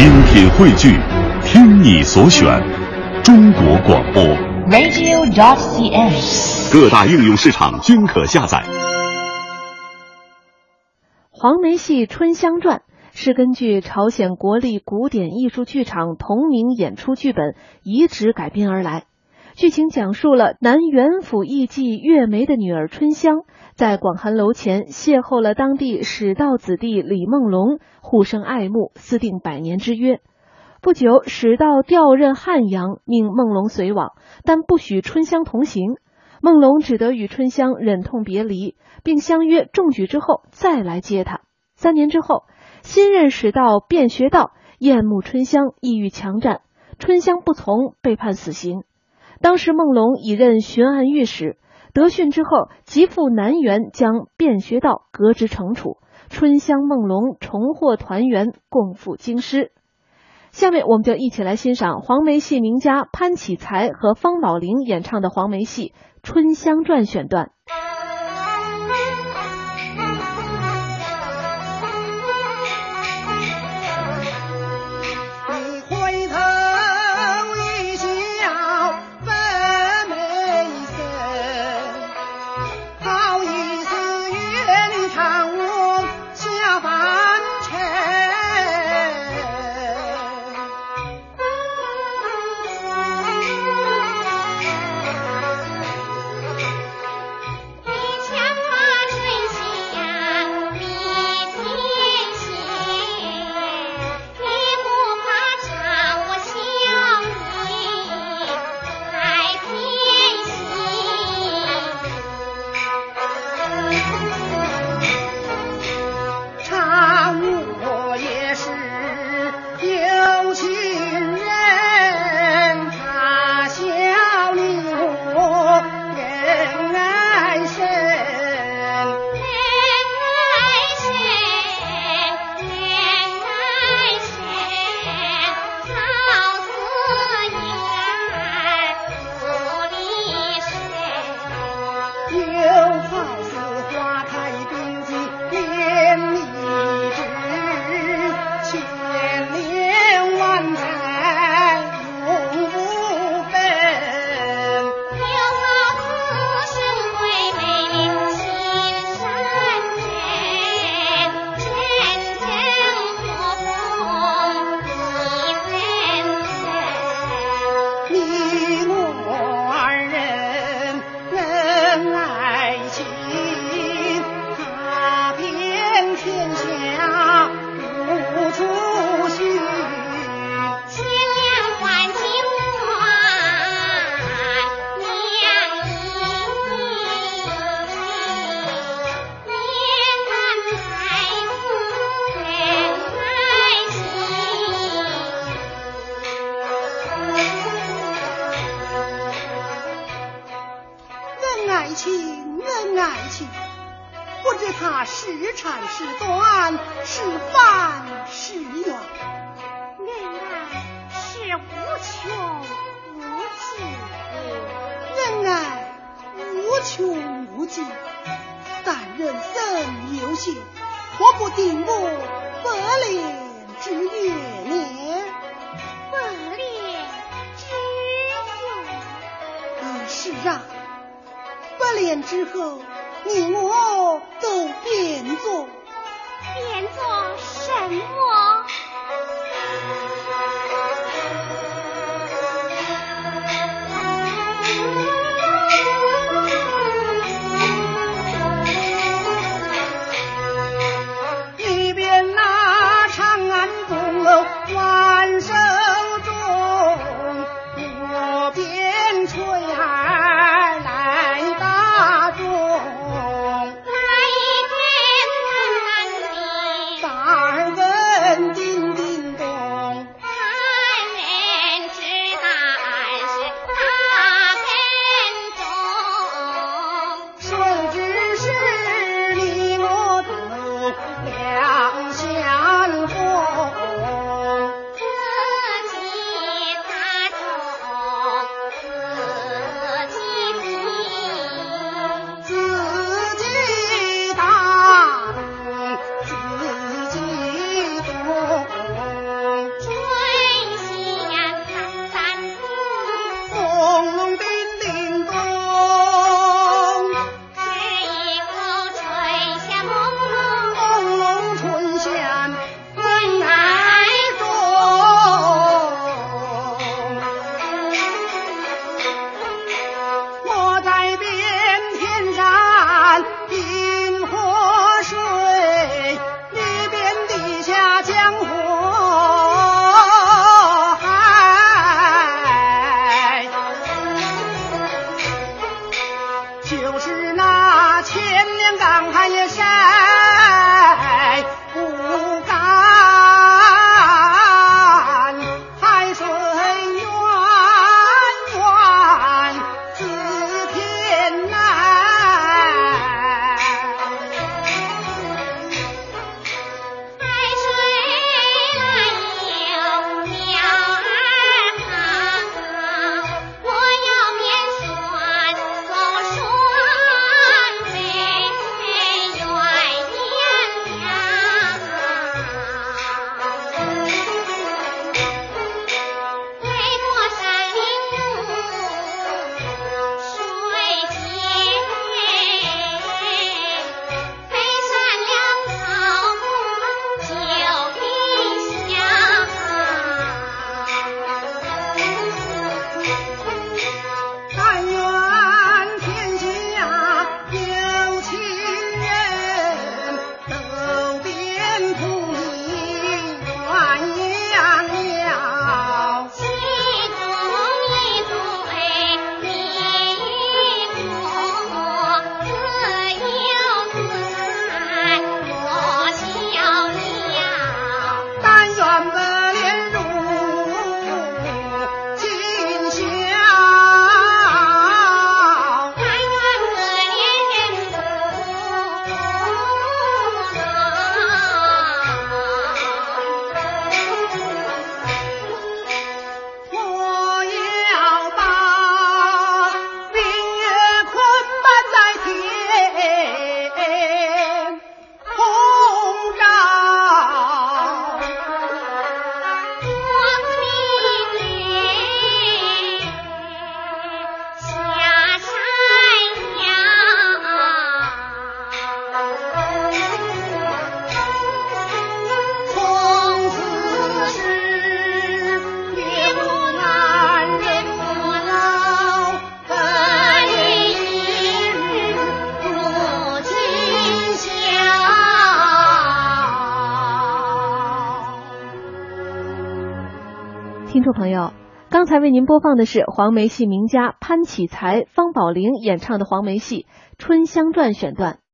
精品汇聚，听你所选，中国广播。radio.cn。各大应用市场均可下载。黄梅戏《春香传》是根据朝鲜国立古典艺术剧场同名演出剧本移植改编而来。剧情讲述了南元府艺妓月梅的女儿春香，在广寒楼前邂逅了当地史道子弟李梦龙，互生爱慕，私定百年之约。不久，史道调任汉阳，命梦龙随往，但不许春香同行。梦龙只得与春香忍痛别离，并相约中举之后再来接她。三年之后，新任史道便学道厌慕春香，意欲强占，春香不从，被判死刑。当时梦龙已任巡按御史，德训之后，即赴南园将卞学道革职惩处。春香、梦龙重获团圆，共赴京师。下面我们就一起来欣赏黄梅戏名家潘启才和方宝玲演唱的黄梅戏《春香传》选段。爱情，恩爱情，不知他是长是短，是繁是远。恩爱是无穷无尽恩爱无穷无尽，但人生有限，何不定我百年之约呢？百年之约。啊，是啊，年之后，你我都变作变作什么？千年岗寒也下。听众朋友，刚才为您播放的是黄梅戏名家潘启才、方宝玲演唱的黄梅戏《春香传》选段。